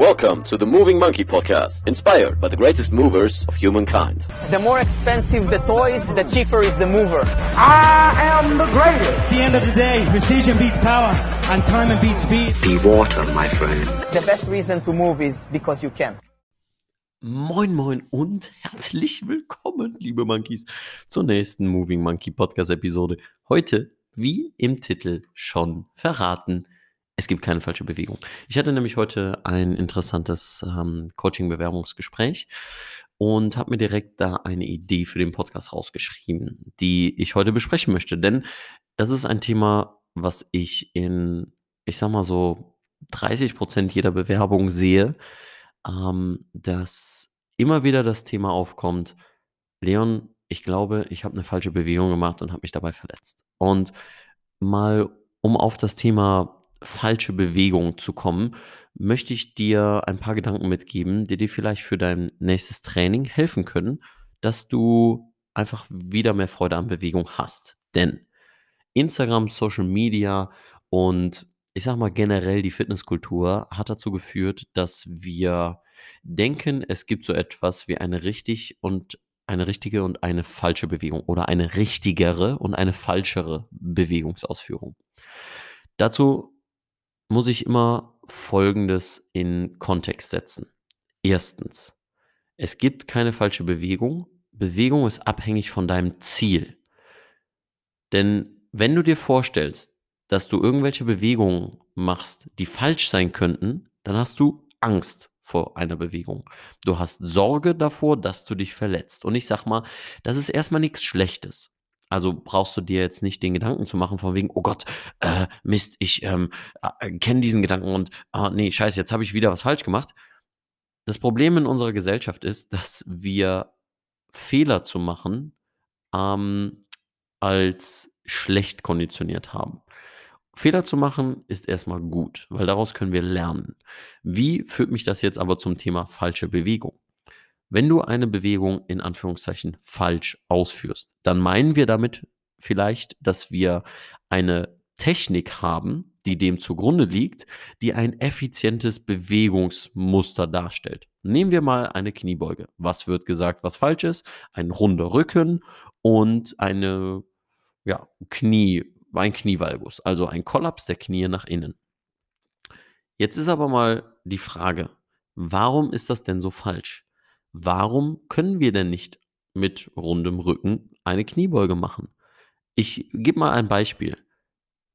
Welcome to the Moving Monkey Podcast, inspired by the greatest movers of humankind. The more expensive the toys, the cheaper is the mover. I am the greatest. At the end of the day, precision beats power, and time beats speed. Be water, my friend. The best reason to move is because you can. Moin, moin und herzlich willkommen, liebe Monkeys, zur nächsten Moving Monkey Podcast Episode. Heute, wie im Titel schon verraten, es gibt keine falsche Bewegung. Ich hatte nämlich heute ein interessantes ähm, Coaching-Bewerbungsgespräch und habe mir direkt da eine Idee für den Podcast rausgeschrieben, die ich heute besprechen möchte. Denn das ist ein Thema, was ich in, ich sag mal so, 30 Prozent jeder Bewerbung sehe, ähm, dass immer wieder das Thema aufkommt, Leon, ich glaube, ich habe eine falsche Bewegung gemacht und habe mich dabei verletzt. Und mal, um auf das Thema falsche Bewegung zu kommen, möchte ich dir ein paar Gedanken mitgeben, die dir vielleicht für dein nächstes Training helfen können, dass du einfach wieder mehr Freude an Bewegung hast. Denn Instagram, Social Media und ich sag mal generell die Fitnesskultur hat dazu geführt, dass wir denken, es gibt so etwas wie eine richtig und eine richtige und eine falsche Bewegung oder eine richtigere und eine falschere Bewegungsausführung. Dazu muss ich immer Folgendes in Kontext setzen. Erstens, es gibt keine falsche Bewegung. Bewegung ist abhängig von deinem Ziel. Denn wenn du dir vorstellst, dass du irgendwelche Bewegungen machst, die falsch sein könnten, dann hast du Angst vor einer Bewegung. Du hast Sorge davor, dass du dich verletzt. Und ich sag mal, das ist erstmal nichts Schlechtes. Also brauchst du dir jetzt nicht den Gedanken zu machen von wegen, oh Gott, äh, Mist, ich ähm, äh, kenne diesen Gedanken und ah, nee, scheiße, jetzt habe ich wieder was falsch gemacht. Das Problem in unserer Gesellschaft ist, dass wir Fehler zu machen ähm, als schlecht konditioniert haben. Fehler zu machen ist erstmal gut, weil daraus können wir lernen. Wie führt mich das jetzt aber zum Thema falsche Bewegung? Wenn du eine Bewegung in Anführungszeichen falsch ausführst, dann meinen wir damit vielleicht, dass wir eine Technik haben, die dem zugrunde liegt, die ein effizientes Bewegungsmuster darstellt. Nehmen wir mal eine Kniebeuge. Was wird gesagt, was falsch ist? Ein runder Rücken und eine ja, Knie, ein Knievalgus, also ein Kollaps der Knie nach innen. Jetzt ist aber mal die Frage, warum ist das denn so falsch? Warum können wir denn nicht mit rundem Rücken eine Kniebeuge machen? Ich gebe mal ein Beispiel.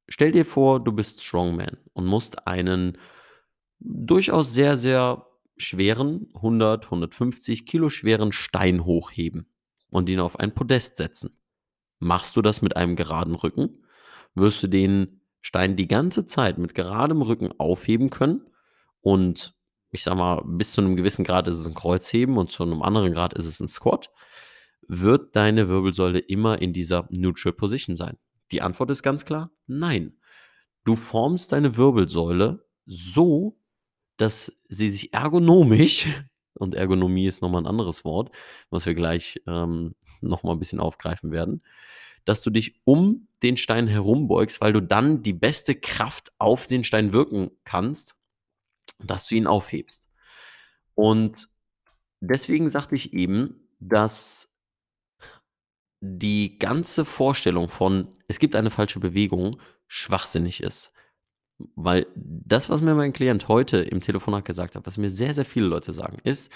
Stell dir vor, du bist Strongman und musst einen durchaus sehr, sehr schweren, 100, 150 Kilo schweren Stein hochheben und ihn auf ein Podest setzen. Machst du das mit einem geraden Rücken? Wirst du den Stein die ganze Zeit mit geradem Rücken aufheben können und ich sag mal, bis zu einem gewissen Grad ist es ein Kreuzheben und zu einem anderen Grad ist es ein Squat, wird deine Wirbelsäule immer in dieser Neutral Position sein? Die Antwort ist ganz klar, nein. Du formst deine Wirbelsäule so, dass sie sich ergonomisch, und Ergonomie ist nochmal ein anderes Wort, was wir gleich ähm, nochmal ein bisschen aufgreifen werden, dass du dich um den Stein herumbeugst, weil du dann die beste Kraft auf den Stein wirken kannst dass du ihn aufhebst. Und deswegen sagte ich eben, dass die ganze Vorstellung von, es gibt eine falsche Bewegung, schwachsinnig ist. Weil das, was mir mein Klient heute im Telefonat gesagt hat, was mir sehr, sehr viele Leute sagen, ist,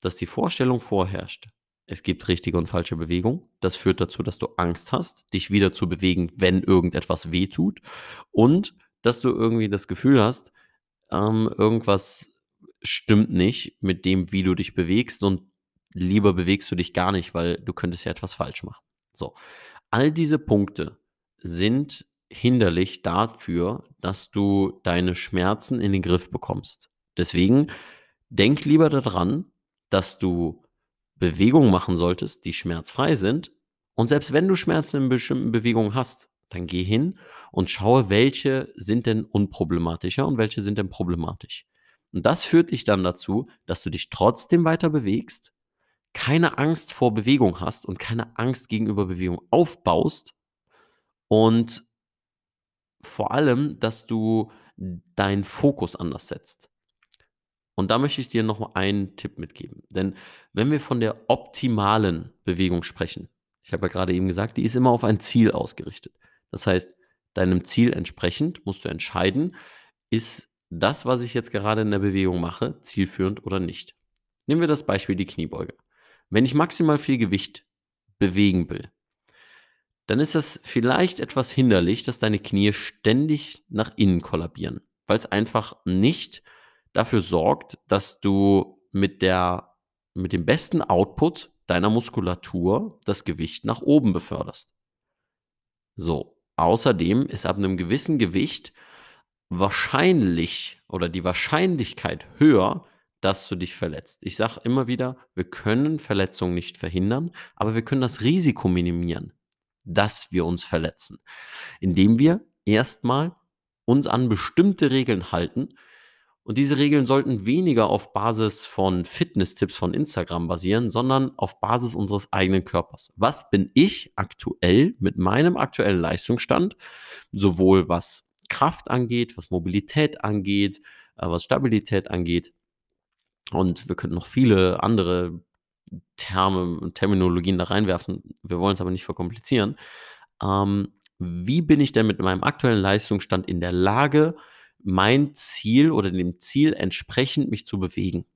dass die Vorstellung vorherrscht, es gibt richtige und falsche Bewegung. Das führt dazu, dass du Angst hast, dich wieder zu bewegen, wenn irgendetwas wehtut. Und dass du irgendwie das Gefühl hast, ähm, irgendwas stimmt nicht mit dem, wie du dich bewegst und lieber bewegst du dich gar nicht, weil du könntest ja etwas falsch machen. So, all diese Punkte sind hinderlich dafür, dass du deine Schmerzen in den Griff bekommst. Deswegen denk lieber daran, dass du Bewegungen machen solltest, die schmerzfrei sind. Und selbst wenn du Schmerzen in bestimmten Bewegungen hast, dann geh hin und schaue, welche sind denn unproblematischer und welche sind denn problematisch. Und das führt dich dann dazu, dass du dich trotzdem weiter bewegst, keine Angst vor Bewegung hast und keine Angst gegenüber Bewegung aufbaust und vor allem, dass du deinen Fokus anders setzt. Und da möchte ich dir noch einen Tipp mitgeben. Denn wenn wir von der optimalen Bewegung sprechen, ich habe ja gerade eben gesagt, die ist immer auf ein Ziel ausgerichtet. Das heißt, deinem Ziel entsprechend musst du entscheiden, ist das, was ich jetzt gerade in der Bewegung mache, zielführend oder nicht. Nehmen wir das Beispiel die Kniebeuge. Wenn ich maximal viel Gewicht bewegen will, dann ist das vielleicht etwas hinderlich, dass deine Knie ständig nach innen kollabieren, weil es einfach nicht dafür sorgt, dass du mit der mit dem besten Output deiner Muskulatur das Gewicht nach oben beförderst. So, außerdem ist ab einem gewissen Gewicht wahrscheinlich oder die Wahrscheinlichkeit höher, dass du dich verletzt. Ich sage immer wieder, wir können Verletzungen nicht verhindern, aber wir können das Risiko minimieren, dass wir uns verletzen, indem wir erstmal uns an bestimmte Regeln halten. Und diese Regeln sollten weniger auf Basis von Fitness-Tipps von Instagram basieren, sondern auf Basis unseres eigenen Körpers. Was bin ich aktuell mit meinem aktuellen Leistungsstand, sowohl was Kraft angeht, was Mobilität angeht, äh, was Stabilität angeht, und wir könnten noch viele andere Terme und Terminologien da reinwerfen. Wir wollen es aber nicht verkomplizieren. Ähm, wie bin ich denn mit meinem aktuellen Leistungsstand in der Lage, mein Ziel oder dem Ziel entsprechend mich zu bewegen?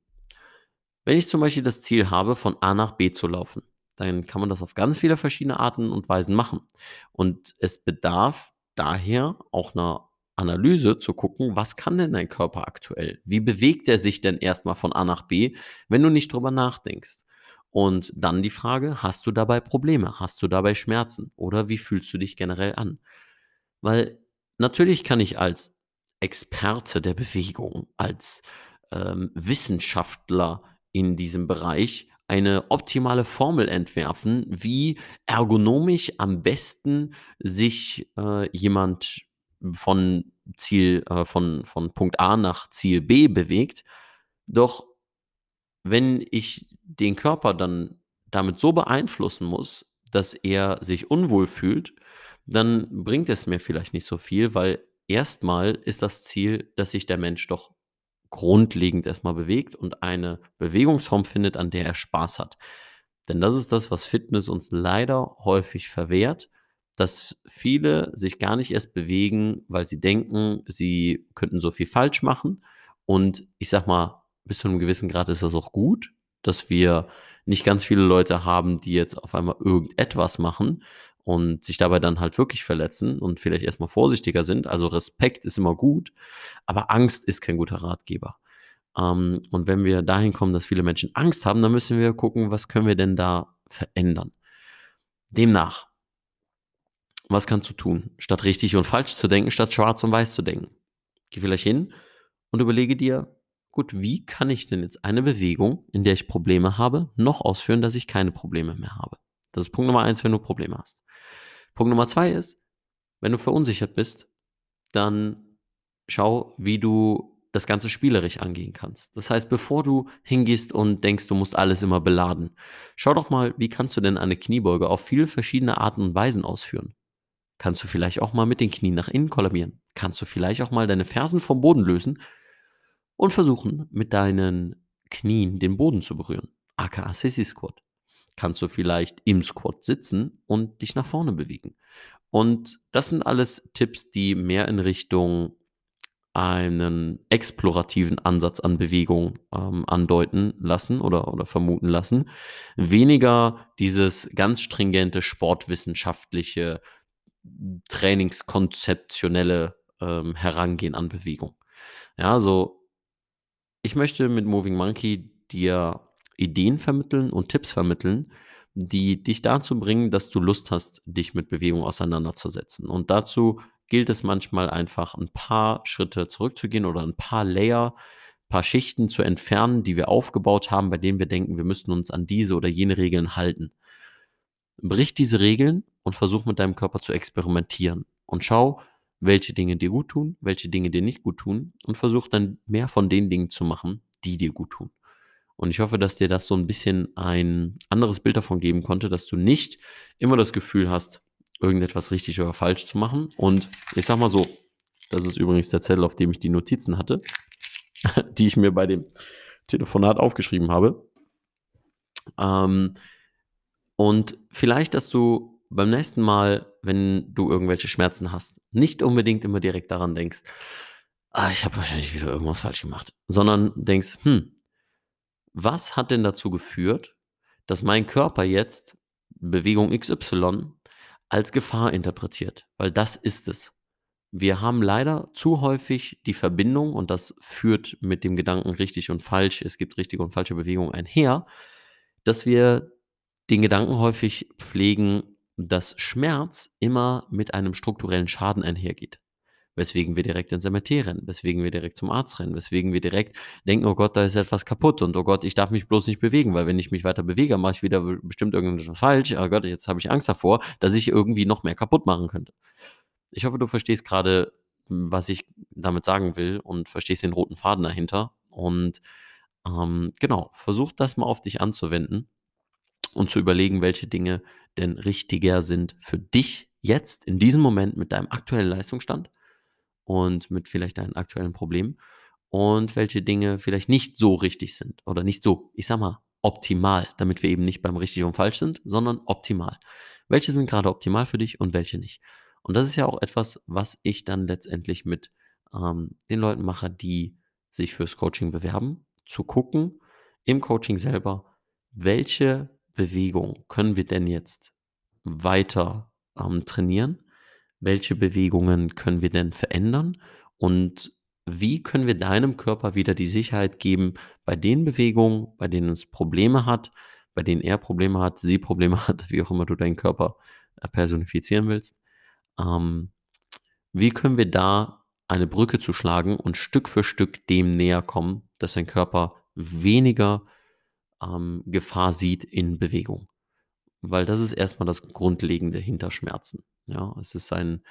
Wenn ich zum Beispiel das Ziel habe, von A nach B zu laufen, dann kann man das auf ganz viele verschiedene Arten und Weisen machen. Und es bedarf daher auch einer Analyse zu gucken, was kann denn dein Körper aktuell? Wie bewegt er sich denn erstmal von A nach B, wenn du nicht drüber nachdenkst? Und dann die Frage, hast du dabei Probleme? Hast du dabei Schmerzen? Oder wie fühlst du dich generell an? Weil natürlich kann ich als Experte der Bewegung, als ähm, Wissenschaftler in diesem Bereich eine optimale Formel entwerfen, wie ergonomisch am besten sich äh, jemand von Ziel, äh, von, von Punkt A nach Ziel B bewegt. Doch wenn ich den Körper dann damit so beeinflussen muss, dass er sich unwohl fühlt, dann bringt es mir vielleicht nicht so viel, weil erstmal ist das Ziel, dass sich der Mensch doch grundlegend erstmal bewegt und eine Bewegungsform findet, an der er Spaß hat. Denn das ist das, was Fitness uns leider häufig verwehrt dass viele sich gar nicht erst bewegen, weil sie denken, sie könnten so viel falsch machen. Und ich sag mal, bis zu einem gewissen Grad ist das auch gut, dass wir nicht ganz viele Leute haben, die jetzt auf einmal irgendetwas machen und sich dabei dann halt wirklich verletzen und vielleicht erstmal vorsichtiger sind. Also Respekt ist immer gut, aber Angst ist kein guter Ratgeber. Ähm, und wenn wir dahin kommen, dass viele Menschen Angst haben, dann müssen wir gucken, was können wir denn da verändern. Demnach, was kannst du tun? Statt richtig und falsch zu denken, statt schwarz und weiß zu denken. Geh vielleicht hin und überlege dir, gut, wie kann ich denn jetzt eine Bewegung, in der ich Probleme habe, noch ausführen, dass ich keine Probleme mehr habe? Das ist Punkt Nummer eins, wenn du Probleme hast. Punkt Nummer zwei ist, wenn du verunsichert bist, dann schau, wie du das Ganze spielerisch angehen kannst. Das heißt, bevor du hingehst und denkst, du musst alles immer beladen, schau doch mal, wie kannst du denn eine Kniebeuge auf viele verschiedene Arten und Weisen ausführen. Kannst du vielleicht auch mal mit den Knien nach innen kollabieren? Kannst du vielleicht auch mal deine Fersen vom Boden lösen und versuchen, mit deinen Knien den Boden zu berühren? aka Sissy Squat. Kannst du vielleicht im Squat sitzen und dich nach vorne bewegen? Und das sind alles Tipps, die mehr in Richtung einen explorativen Ansatz an Bewegung ähm, andeuten lassen oder, oder vermuten lassen. Weniger dieses ganz stringente sportwissenschaftliche trainingskonzeptionelle ähm, Herangehen an Bewegung. Ja, also ich möchte mit Moving Monkey dir Ideen vermitteln und Tipps vermitteln, die dich dazu bringen, dass du Lust hast, dich mit Bewegung auseinanderzusetzen. Und dazu gilt es manchmal einfach ein paar Schritte zurückzugehen oder ein paar Layer, ein paar Schichten zu entfernen, die wir aufgebaut haben, bei denen wir denken, wir müssten uns an diese oder jene Regeln halten. Brich diese Regeln und versuch mit deinem Körper zu experimentieren und schau, welche Dinge dir gut tun, welche Dinge dir nicht gut tun und versuch dann mehr von den Dingen zu machen, die dir gut tun. Und ich hoffe, dass dir das so ein bisschen ein anderes Bild davon geben konnte, dass du nicht immer das Gefühl hast, irgendetwas richtig oder falsch zu machen. Und ich sag mal so, das ist übrigens der Zettel, auf dem ich die Notizen hatte. die ich mir bei dem Telefonat aufgeschrieben habe. Ähm, und vielleicht, dass du beim nächsten Mal, wenn du irgendwelche Schmerzen hast, nicht unbedingt immer direkt daran denkst, ah, ich habe wahrscheinlich wieder irgendwas falsch gemacht, sondern denkst, hm, was hat denn dazu geführt, dass mein Körper jetzt Bewegung XY als Gefahr interpretiert? Weil das ist es. Wir haben leider zu häufig die Verbindung, und das führt mit dem Gedanken richtig und falsch, es gibt richtige und falsche Bewegungen einher, dass wir den Gedanken häufig pflegen, dass Schmerz immer mit einem strukturellen Schaden einhergeht weswegen wir direkt ins MRT rennen, weswegen wir direkt zum Arzt rennen, weswegen wir direkt denken, oh Gott, da ist etwas kaputt und oh Gott, ich darf mich bloß nicht bewegen, weil wenn ich mich weiter bewege, mache ich wieder bestimmt irgendetwas falsch. Oh Gott, jetzt habe ich Angst davor, dass ich irgendwie noch mehr kaputt machen könnte. Ich hoffe, du verstehst gerade, was ich damit sagen will und verstehst den roten Faden dahinter. Und ähm, genau, versuch das mal auf dich anzuwenden und zu überlegen, welche Dinge denn richtiger sind für dich jetzt in diesem Moment mit deinem aktuellen Leistungsstand und mit vielleicht deinen aktuellen Problemen und welche Dinge vielleicht nicht so richtig sind oder nicht so, ich sag mal, optimal, damit wir eben nicht beim richtig und falsch sind, sondern optimal. Welche sind gerade optimal für dich und welche nicht? Und das ist ja auch etwas, was ich dann letztendlich mit ähm, den Leuten mache, die sich fürs Coaching bewerben, zu gucken im Coaching selber, welche Bewegung können wir denn jetzt weiter ähm, trainieren welche Bewegungen können wir denn verändern und wie können wir deinem Körper wieder die Sicherheit geben, bei den Bewegungen, bei denen es Probleme hat, bei denen er Probleme hat, sie Probleme hat, wie auch immer du deinen Körper äh, personifizieren willst. Ähm, wie können wir da eine Brücke zu schlagen und Stück für Stück dem näher kommen, dass dein Körper weniger ähm, Gefahr sieht in Bewegung? Weil das ist erstmal das Grundlegende hinter Schmerzen. Ja, es ist ein,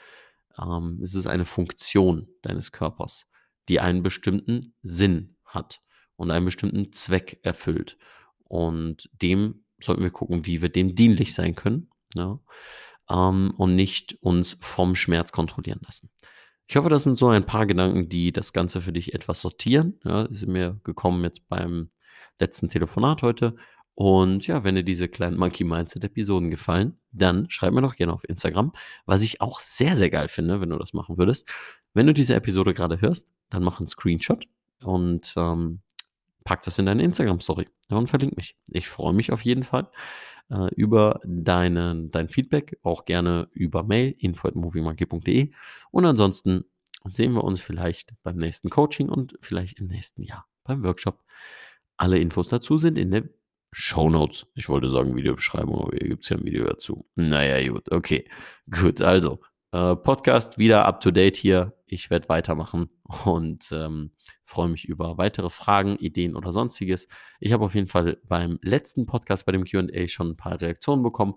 ähm, es ist eine Funktion deines Körpers, die einen bestimmten Sinn hat und einen bestimmten Zweck erfüllt. Und dem sollten wir gucken, wie wir dem dienlich sein können. Ja, ähm, und nicht uns vom Schmerz kontrollieren lassen. Ich hoffe, das sind so ein paar Gedanken, die das Ganze für dich etwas sortieren. Ja, ist mir gekommen jetzt beim letzten Telefonat heute. Und ja, wenn dir diese kleinen Monkey Mindset Episoden gefallen, dann schreib mir doch gerne auf Instagram, was ich auch sehr, sehr geil finde, wenn du das machen würdest. Wenn du diese Episode gerade hörst, dann mach einen Screenshot und ähm, pack das in deine Instagram-Story und verlink mich. Ich freue mich auf jeden Fall äh, über deinen, dein Feedback, auch gerne über Mail, info.moviemonkey.de und ansonsten sehen wir uns vielleicht beim nächsten Coaching und vielleicht im nächsten Jahr beim Workshop. Alle Infos dazu sind in der Shownotes. Ich wollte sagen Videobeschreibung, aber hier gibt es ja ein Video dazu. Naja, gut, okay. Gut, also, äh, Podcast wieder up to date hier. Ich werde weitermachen und ähm, freue mich über weitere Fragen, Ideen oder sonstiges. Ich habe auf jeden Fall beim letzten Podcast, bei dem QA, schon ein paar Reaktionen bekommen.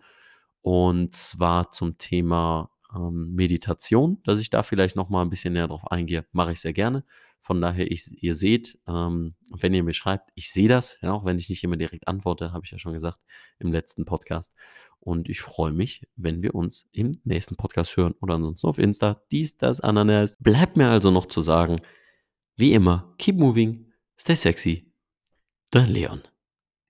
Und zwar zum Thema ähm, Meditation, dass ich da vielleicht nochmal ein bisschen näher drauf eingehe, mache ich sehr gerne. Von daher, ich, ihr seht, ähm, wenn ihr mir schreibt, ich sehe das, ja, auch wenn ich nicht immer direkt antworte, habe ich ja schon gesagt im letzten Podcast. Und ich freue mich, wenn wir uns im nächsten Podcast hören oder ansonsten auf Insta, dies, das, Ananas. Bleibt mir also noch zu sagen, wie immer, keep moving, stay sexy, der Leon.